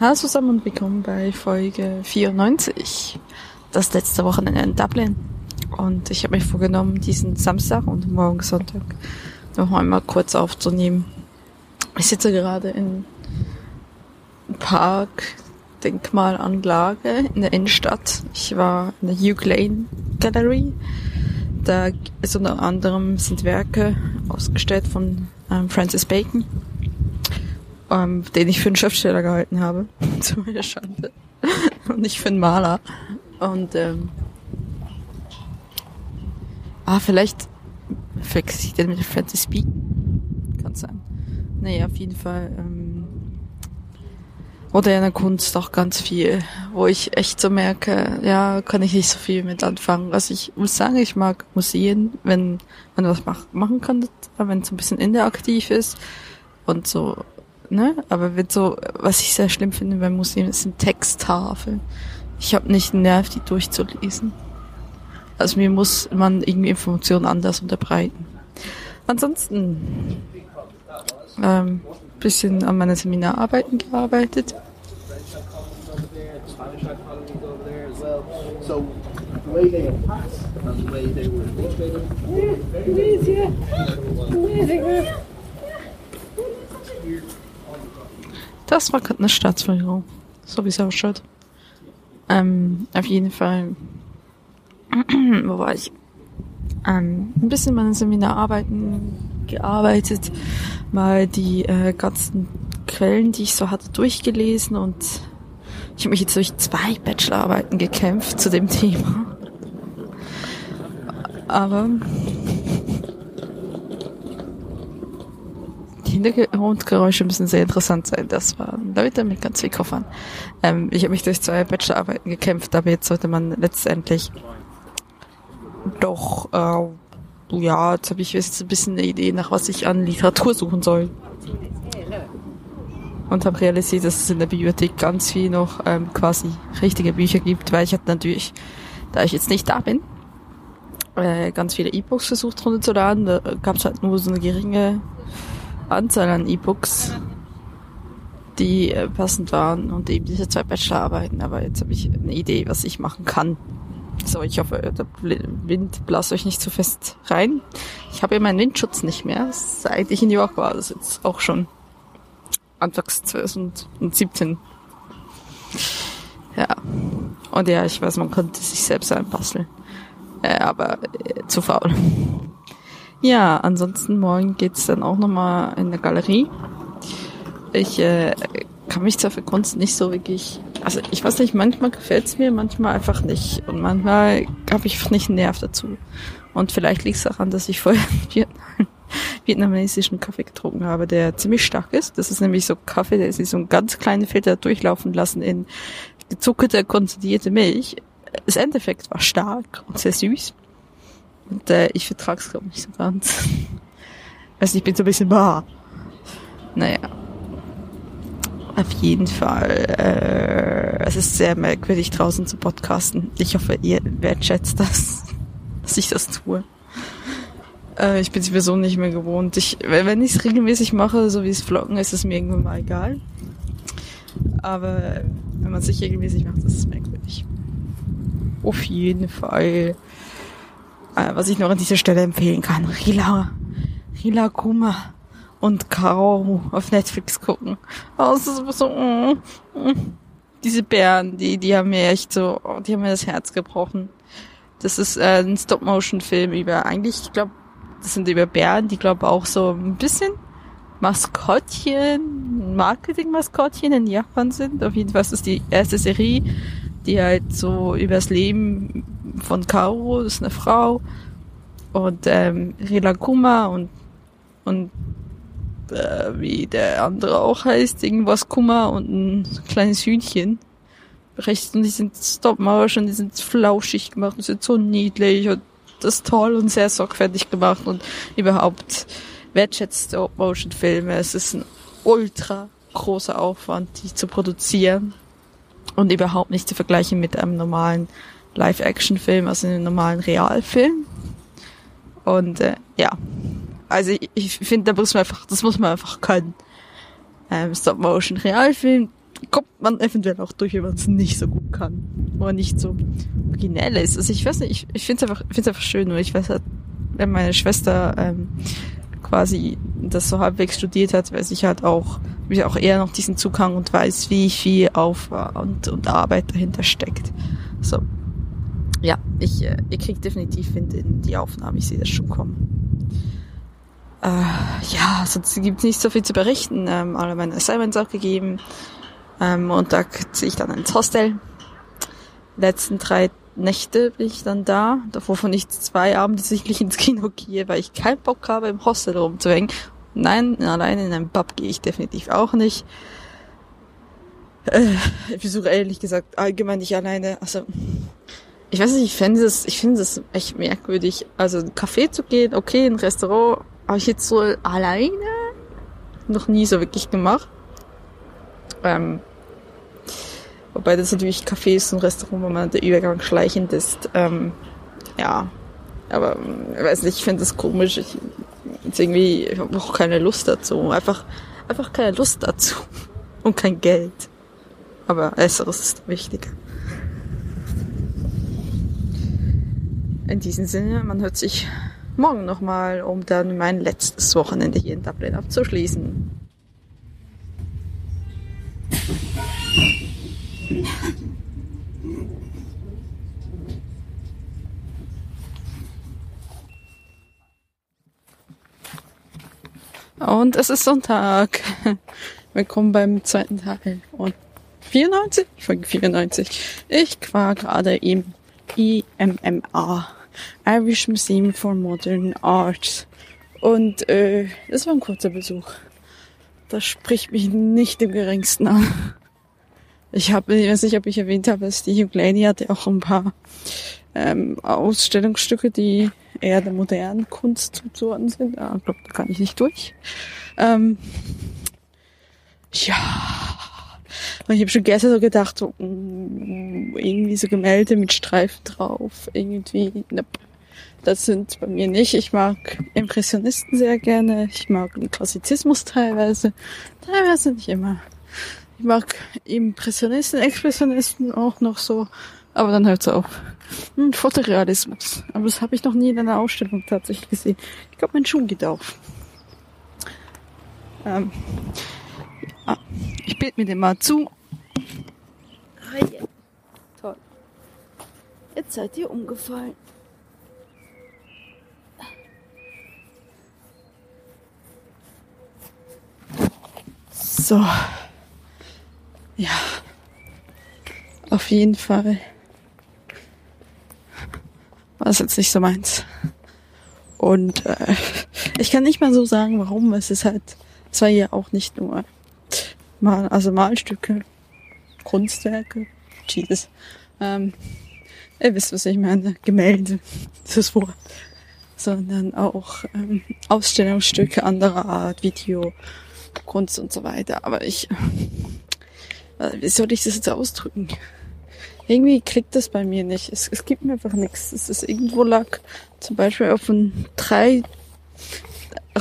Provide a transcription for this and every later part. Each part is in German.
Hallo zusammen und willkommen bei Folge 94. Das letzte Wochenende in Dublin. Und ich habe mich vorgenommen, diesen Samstag und morgen Sonntag noch einmal kurz aufzunehmen. Ich sitze gerade in Park, Denkmalanlage in der Innenstadt. Ich war in der Hugh Lane Gallery. Da ist unter anderem sind Werke ausgestellt von ähm, Francis Bacon ähm, den ich für einen Schriftsteller gehalten habe. Zu meiner Schande. Und nicht für einen Maler. Und ähm, ah, vielleicht verwechsel ich den mit Francis B. Kann sein. Naja, auf jeden Fall ähm, moderne Kunst auch ganz viel, wo ich echt so merke, ja, kann ich nicht so viel mit anfangen. Also ich muss sagen, ich mag Museen, wenn man was mach, machen kann, wenn es ein bisschen interaktiv ist und so ne? Aber wird so, was ich sehr schlimm finde beim Museum, sind Texttafeln. Ich habe nicht den Nerv, die durchzulesen. Also mir muss man irgendwie Informationen anders unterbreiten. Ansonsten ähm, bisschen an meiner Seminararbeiten gearbeitet. Das war gerade eine Staatsverlierung. So wie es ausschaut. Ähm, auf jeden Fall. Wo war ich? Ähm, ein bisschen meine Seminararbeiten gearbeitet, mal die äh, ganzen Quellen, die ich so hatte, durchgelesen und ich habe mich jetzt durch zwei Bachelorarbeiten gekämpft zu dem Thema. Aber Hintergrundgeräusche müssen sehr interessant sein. Das waren Leute mit ganz viel Koffern. Ähm, ich habe mich durch zwei Bachelorarbeiten gekämpft, aber jetzt sollte man letztendlich doch, äh, ja, jetzt habe ich jetzt ein bisschen eine Idee, nach was ich an Literatur suchen soll. Und habe realisiert, dass es in der Bibliothek ganz viel noch ähm, quasi richtige Bücher gibt, weil ich hatte natürlich, da ich jetzt nicht da bin, äh, ganz viele E-Books versucht runterzuladen. Da gab es halt nur so eine geringe Anzahl an E-Books, die äh, passend waren und eben diese zwei Bachelorarbeiten. Aber jetzt habe ich eine Idee, was ich machen kann. So, ich hoffe, der Wind blasst euch nicht zu fest rein. Ich habe ja meinen Windschutz nicht mehr, seit ich in New York war. Das ist jetzt auch schon Anfangs 2017. Ja. Und ja, ich weiß, man konnte sich selbst einbasteln. Äh, aber äh, zu faul. Ja, ansonsten morgen geht's dann auch nochmal in der Galerie. Ich äh, kann mich zwar für Kunst nicht so wirklich, also ich weiß nicht, manchmal gefällt's mir, manchmal einfach nicht. Und manchmal habe ich nicht einen Nerv dazu. Und vielleicht liegt's daran, dass ich vorher einen vietnamesischen Kaffee getrunken habe, der ziemlich stark ist. Das ist nämlich so Kaffee, der ist so ein ganz kleinen Filter durchlaufen lassen in gezuckerte, konzentrierte Milch. Das Endeffekt war stark und sehr süß. Und äh, ich vertrag's glaube nicht so ganz. Also ich bin so ein bisschen bah. Naja. Auf jeden Fall. Äh, es ist sehr merkwürdig draußen zu podcasten. Ich hoffe, ihr wertschätzt das, dass ich das tue. Äh, ich bin sowieso nicht mehr gewohnt. Ich, wenn ich es regelmäßig mache, so wie es Vloggen, ist es mir irgendwann mal egal. Aber wenn man es sich regelmäßig macht, ist es merkwürdig. Auf jeden Fall. Äh, was ich noch an dieser Stelle empfehlen kann. Rila, Rila Kuma und Caro auf Netflix gucken. Oh, das ist so, mm, mm. diese Bären, die, die haben mir echt so, oh, die haben mir das Herz gebrochen. Das ist äh, ein Stop-Motion-Film über, eigentlich, ich glaube, das sind über Bären, die glaube auch so ein bisschen Maskottchen, Marketing-Maskottchen in Japan sind. Auf jeden Fall ist das die erste Serie, die halt so übers Leben von Kaoru, das ist eine Frau, und ähm, Rilakuma und und äh, wie der andere auch heißt, irgendwas Kummer und ein kleines Hühnchen. Rechts und die sind Stop-Motion, die sind flauschig gemacht und sind so niedlich und das ist toll und sehr sorgfältig gemacht und überhaupt wertschätzt Stop-Motion-Filme. Es ist ein ultra großer Aufwand, die zu produzieren und überhaupt nicht zu vergleichen mit einem normalen Live-Action-Film, also einem normalen Realfilm. Und äh, ja, also ich, ich finde, da muss man einfach, das muss man einfach können. Ähm, Stop-Motion Realfilm kommt man eventuell auch durch, wenn man es nicht so gut kann. Oder nicht so originell ist. Also ich weiß nicht, ich, ich finde es einfach, find's einfach schön, weil ich weiß halt, wenn meine Schwester ähm, quasi das so halbwegs studiert hat, weiß ich halt auch, ich auch eher noch diesen Zugang und weiß, wie viel Aufwand und Arbeit dahinter steckt. So. Ja, ich, äh, ihr kriegt definitiv Wind in die Aufnahme, ich sehe das schon kommen. Äh, ja, sonst gibt es nicht so viel zu berichten. Ähm, alle meine Assignments auch gegeben. Ähm, Montag ziehe ich dann ins Hostel. Letzten drei Nächte bin ich dann da. Davor von ich zwei Abende sicherlich ins Kino gehe, weil ich keinen Bock habe, im Hostel rumzuhängen. Nein, alleine in einem Pub gehe ich definitiv auch nicht. Äh, ich versuche ehrlich gesagt allgemein nicht alleine. Also ich weiß nicht, ich finde das, ich finde das echt merkwürdig. Also in ein Café zu gehen, okay, in ein Restaurant, habe ich jetzt so alleine noch nie so wirklich gemacht. Ähm, Wobei das natürlich Cafés und Restaurant, wo man der Übergang schleichend ist. Ähm, ja, aber ich weiß nicht, ich finde das komisch. Ich, jetzt irgendwie, ich habe auch keine Lust dazu. Einfach, einfach keine Lust dazu. Und kein Geld. Aber Besseres ist wichtiger. In diesem Sinne, man hört sich morgen nochmal, um dann mein letztes Wochenende hier in Dublin abzuschließen. Und es ist Sonntag. Willkommen beim zweiten Teil. Und 94? Folge 94. Ich war gerade im IMMA. Irish Museum for Modern Arts. Und äh, das war ein kurzer Besuch. Das spricht mich nicht im geringsten an. Ich habe, ich weiß nicht, ob ich erwähnt habe, dass die Hugh hatte auch ein paar ähm, Ausstellungsstücke, die eher der modernen Kunst zuzuordnen sind. Ah, ich glaube, da kann ich nicht durch. Ähm, ja. Und ich habe schon gestern so gedacht, so, mm, irgendwie so Gemälde mit Streifen drauf, irgendwie, ne, das sind bei mir nicht. Ich mag Impressionisten sehr gerne, ich mag Klassizismus teilweise, teilweise nicht immer. Ich mag Impressionisten, Expressionisten auch noch so, aber dann hört's auf. Hm, Fotorealismus. Aber das habe ich noch nie in einer Ausstellung tatsächlich gesehen. Ich glaube, mein Schuh geht auf. Ähm, ja, ich bete mir den mal zu. Ah, yeah. Toll. Jetzt seid ihr umgefallen. So. Ja. Auf jeden Fall. War es jetzt nicht so meins. Und äh, ich kann nicht mal so sagen, warum. Es ist halt, es war ja auch nicht nur mal, also Malstücke, Kunstwerke, Jesus. Ähm, ihr wisst, was ich meine, Gemälde, das Wort. Sondern auch ähm, Ausstellungsstücke anderer Art, Video, Kunst und so weiter. Aber ich wie soll ich das jetzt ausdrücken? Irgendwie klickt das bei mir nicht. Es, es gibt mir einfach nichts. Es ist irgendwo lag, zum Beispiel auf drei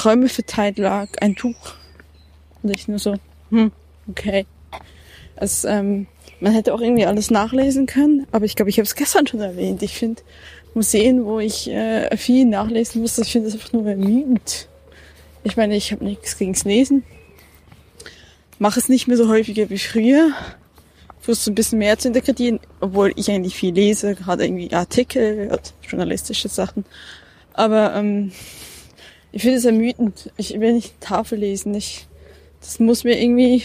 Räume verteilt lag ein Tuch. Und ich nur so, hm, okay. Es, ähm, man hätte auch irgendwie alles nachlesen können, aber ich glaube, ich habe es gestern schon erwähnt. Ich finde Museen, wo ich äh, viel nachlesen muss, ich finde das einfach nur ermüdend. Ich meine, ich habe nichts gegens Lesen mache es nicht mehr so häufiger wie früher. Versuche ein bisschen mehr zu interpretieren, obwohl ich eigentlich viel lese, gerade irgendwie Artikel, journalistische Sachen. Aber ähm, ich finde es ermüdend. Ich will nicht Tafel lesen. Ich, das muss mir irgendwie,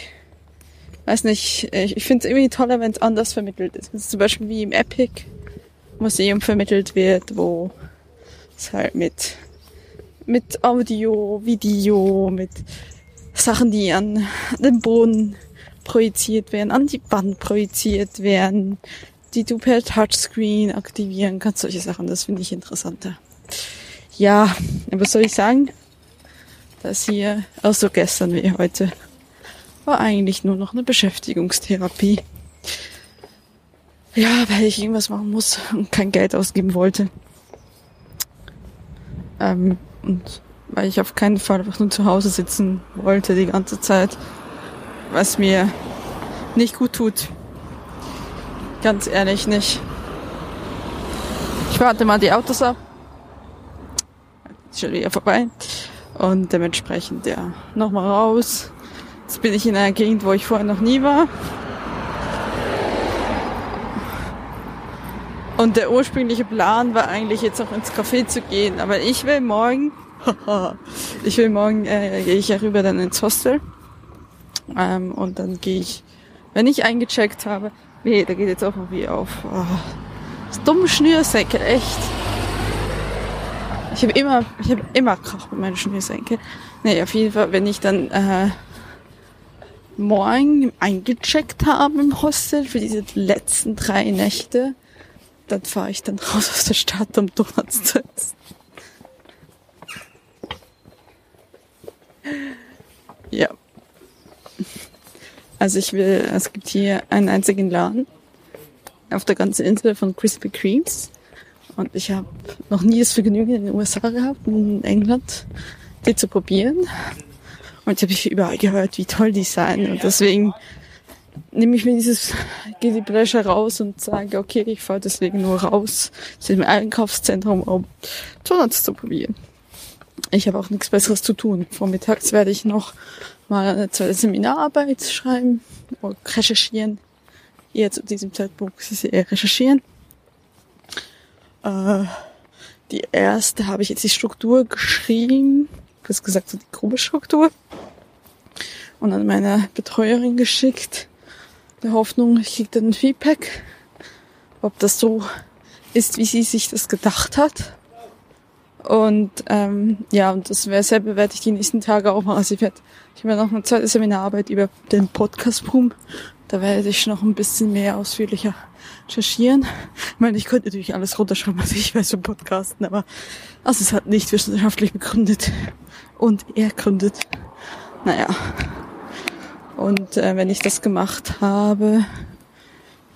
weiß nicht, ich finde es irgendwie toller, wenn es anders vermittelt ist. ist. Zum Beispiel wie im Epic Museum vermittelt wird, wo es halt mit mit Audio, Video, mit Sachen, die an den Boden projiziert werden, an die Wand projiziert werden, die du per Touchscreen aktivieren kannst, solche Sachen, das finde ich interessanter. Ja, was soll ich sagen? Das hier, also gestern wie heute, war eigentlich nur noch eine Beschäftigungstherapie. Ja, weil ich irgendwas machen muss und kein Geld ausgeben wollte. Ähm, und weil ich auf keinen Fall einfach nur zu Hause sitzen wollte die ganze Zeit, was mir nicht gut tut. Ganz ehrlich nicht. Ich warte mal die Autos ab. Schon wieder vorbei. Und dementsprechend, ja, nochmal raus. Jetzt bin ich in einer Gegend, wo ich vorher noch nie war. Und der ursprüngliche Plan war eigentlich jetzt auch ins Café zu gehen. Aber ich will morgen, ich will morgen, äh, gehe ich ja rüber dann ins Hostel. Ähm, und dann gehe ich, wenn ich eingecheckt habe, nee, da geht jetzt auch irgendwie auf. Oh, das dumme Schnürsenkel, echt. Ich habe immer, ich habe immer Krach mit meinen Schnürsenkel. Nee, auf jeden Fall, wenn ich dann äh, morgen eingecheckt habe im Hostel für diese letzten drei Nächte, dann fahre ich dann raus aus der Stadt, um Donuts zu essen. Ja. Also ich will, es gibt hier einen einzigen Laden auf der ganzen Insel von Krispy Kremes. Und ich habe noch nie das Vergnügen in den USA gehabt, in England, die zu probieren. Und ich habe überall gehört, wie toll die seien. Und deswegen nehme ich mir dieses Guilty Pleasure raus und sage, okay, ich fahre deswegen nur raus zu dem Einkaufszentrum, um Donuts zu probieren. Ich habe auch nichts Besseres zu tun. Vormittags werde ich noch mal eine zweite Seminararbeit schreiben oder recherchieren. Eher zu diesem Zeitpunkt ist es eher recherchieren. Äh, die erste habe ich jetzt die Struktur geschrieben, das gesagt so die grobe Struktur und an meine Betreuerin geschickt der Hoffnung, ich kriege dann Feedback, ob das so ist, wie sie sich das gedacht hat. Und ähm, ja, und das wäre selber werde ich die nächsten Tage auch machen. Also ich werde, ich werde noch eine zweite Seminararbeit über den Podcast-Boom. Da werde ich noch ein bisschen mehr ausführlicher recherchieren. Ich meine, ich könnte natürlich alles runterschreiben, was ich weiß vom Podcasten, aber also es hat nicht wissenschaftlich begründet und ergründet. Naja, und äh, wenn ich das gemacht habe,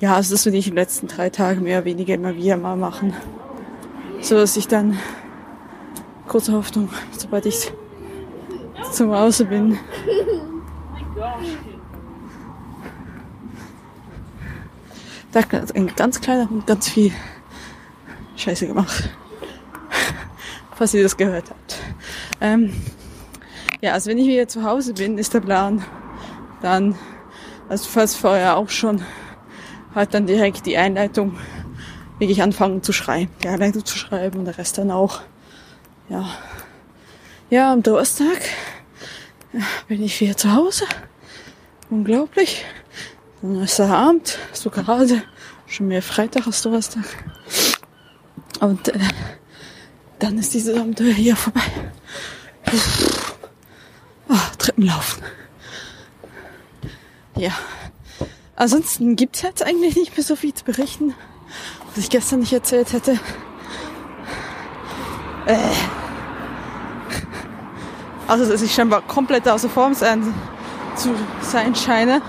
ja, also das will ich in den letzten drei Tagen mehr oder weniger immer wieder mal machen. So dass ich dann, kurze Hoffnung, sobald ich zu Hause bin, da hat ein ganz kleiner Hund ganz viel Scheiße gemacht. Falls ihr das gehört habt. Ähm, ja, also wenn ich wieder zu Hause bin, ist der Plan, dann, also fast vorher auch schon, halt dann direkt die Einleitung wirklich anfangen zu schreiben, die Einleitung zu schreiben und der Rest dann auch. Ja, ja am Donnerstag bin ich wieder zu Hause. Unglaublich. Dann ist Abend, so gerade, schon mehr Freitag als Donnerstag. Und äh, dann ist dieses Abenteuer hier vorbei. Oh, Treppenlaufen. Ja. Ansonsten gibt's jetzt eigentlich nicht mehr so viel zu berichten, was ich gestern nicht erzählt hätte. Äh. Also, dass ich scheinbar komplett außer Form sein, zu sein scheine.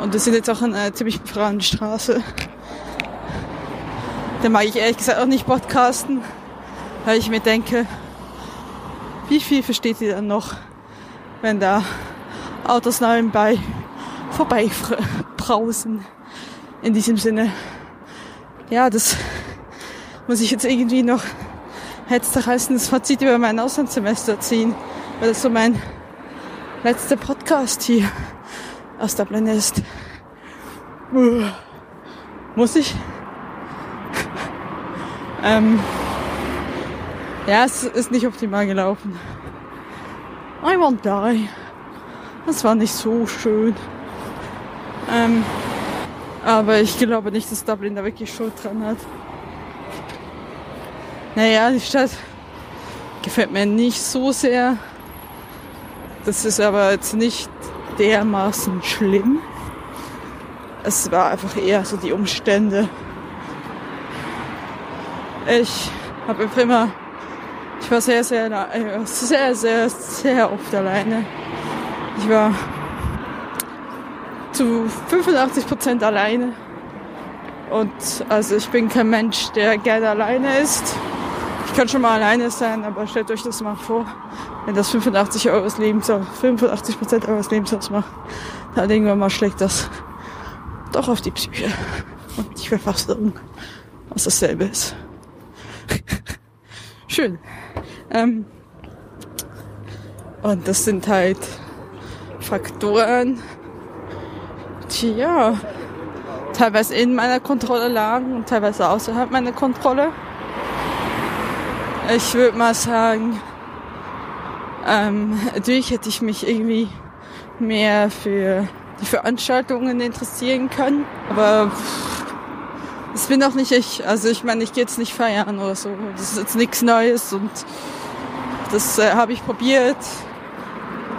Und wir sind jetzt auch an einer ziemlich freien Straße. Da mag ich ehrlich gesagt auch nicht podcasten, weil ich mir denke, wie viel versteht ihr dann noch, wenn da Autos nebenbei vorbei brausen. In diesem Sinne. Ja, das muss ich jetzt irgendwie noch hetzerreißendes Fazit über mein Auslandssemester ziehen, weil das so mein letzter Podcast hier aus Dublin ist. Muss ich? ähm, ja, es ist nicht optimal gelaufen. I won't die. Das war nicht so schön. Ähm, aber ich glaube nicht, dass Dublin da wirklich Schuld dran hat. Naja, die Stadt gefällt mir nicht so sehr. Das ist aber jetzt nicht dermaßen schlimm. Es war einfach eher so die Umstände. Ich habe immer, ich war sehr, sehr, sehr, sehr, sehr oft alleine. Ich war zu 85 Prozent alleine. Und also ich bin kein Mensch, der gerne alleine ist. Ich kann schon mal alleine sein, aber stellt euch das mal vor, wenn das 85 eures Lebens, 85 Prozent eures Lebens ausmacht, dann irgendwann mal schlägt das doch auf die Psyche und die Verfassung, was dasselbe ist. Schön. Ähm, und das sind halt Faktoren, die ja teilweise in meiner Kontrolle lagen und teilweise außerhalb meiner Kontrolle. Ich würde mal sagen, ähm, natürlich hätte ich mich irgendwie mehr für die Veranstaltungen interessieren können, aber es bin auch nicht ich. Also ich meine, ich gehe jetzt nicht feiern oder so. Das ist jetzt nichts Neues und das äh, habe ich probiert.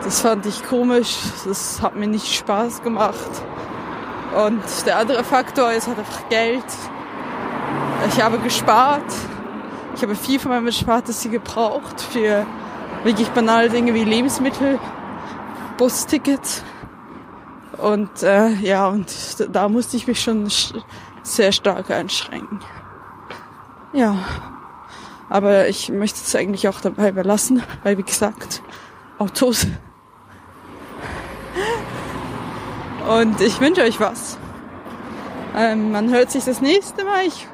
Das fand ich komisch. Das hat mir nicht Spaß gemacht. Und der andere Faktor ist halt einfach Geld. Ich habe gespart. Ich habe viel von meinem Erspartes gebraucht für wirklich banale Dinge wie Lebensmittel, Bustickets. Und äh, ja, und da musste ich mich schon sehr stark einschränken. Ja, aber ich möchte es eigentlich auch dabei belassen, weil wie gesagt, Autos. Und ich wünsche euch was. Ähm, man hört sich das nächste Mal. Ich,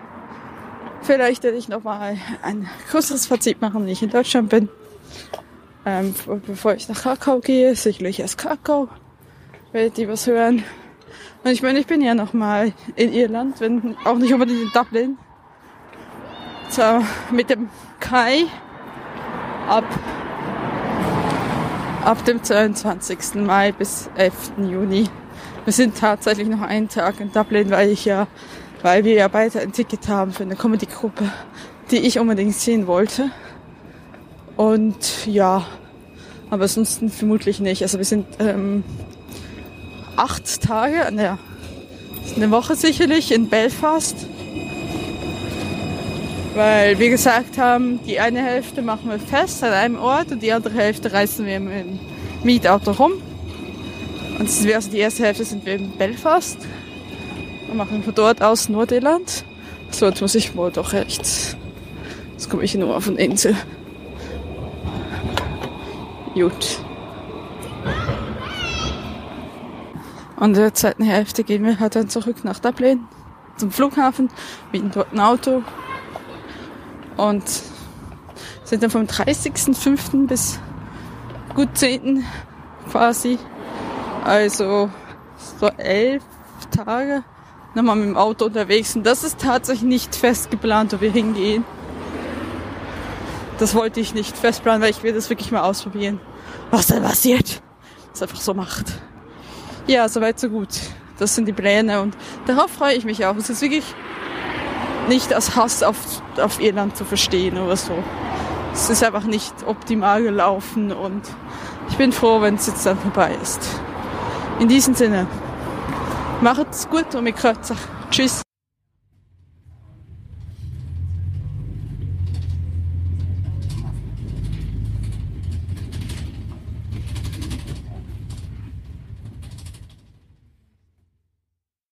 vielleicht werde ich noch mal ein größeres Fazit machen, wenn ich in Deutschland bin. Ähm, bevor ich nach Krakau gehe, sicherlich erst Krakau, werdet ihr was hören. Und ich meine, ich bin ja noch mal in Irland, wenn auch nicht unbedingt in Dublin. Zwar mit dem Kai ab, ab dem 22. Mai bis 11. Juni. Wir sind tatsächlich noch einen Tag in Dublin, weil ich ja, weil wir ja beide ein Ticket haben für eine Comedy-Gruppe, die ich unbedingt sehen wollte. Und ja, aber sonst vermutlich nicht. Also wir sind ähm, acht Tage, naja, eine Woche sicherlich in Belfast. Weil wir gesagt haben, die eine Hälfte machen wir fest an einem Ort und die andere Hälfte reisen wir mit dem Mietauto rum. Und also die erste Hälfte sind wir in Belfast und machen von dort aus Nordirland. So, jetzt muss ich wohl doch rechts. Jetzt komme ich nur auf eine Insel. Gut. Und in der zweiten Hälfte gehen wir halt dann zurück nach Dublin zum Flughafen, mieten dort ein Auto und sind dann vom 30.05. bis gut 10. quasi, also so elf Tage nochmal mit dem Auto unterwegs. Und das ist tatsächlich nicht fest geplant, wo wir hingehen. Das wollte ich nicht festplanen, weil ich will das wirklich mal ausprobieren, was da passiert. Das einfach so macht. Ja, soweit so gut. Das sind die Pläne und darauf freue ich mich auch. Es ist wirklich nicht als Hass auf, auf Irland zu verstehen oder so. Es ist einfach nicht optimal gelaufen und ich bin froh, wenn es jetzt dann vorbei ist. In diesem Sinne, macht's gut und mit Kreuzer. Tschüss.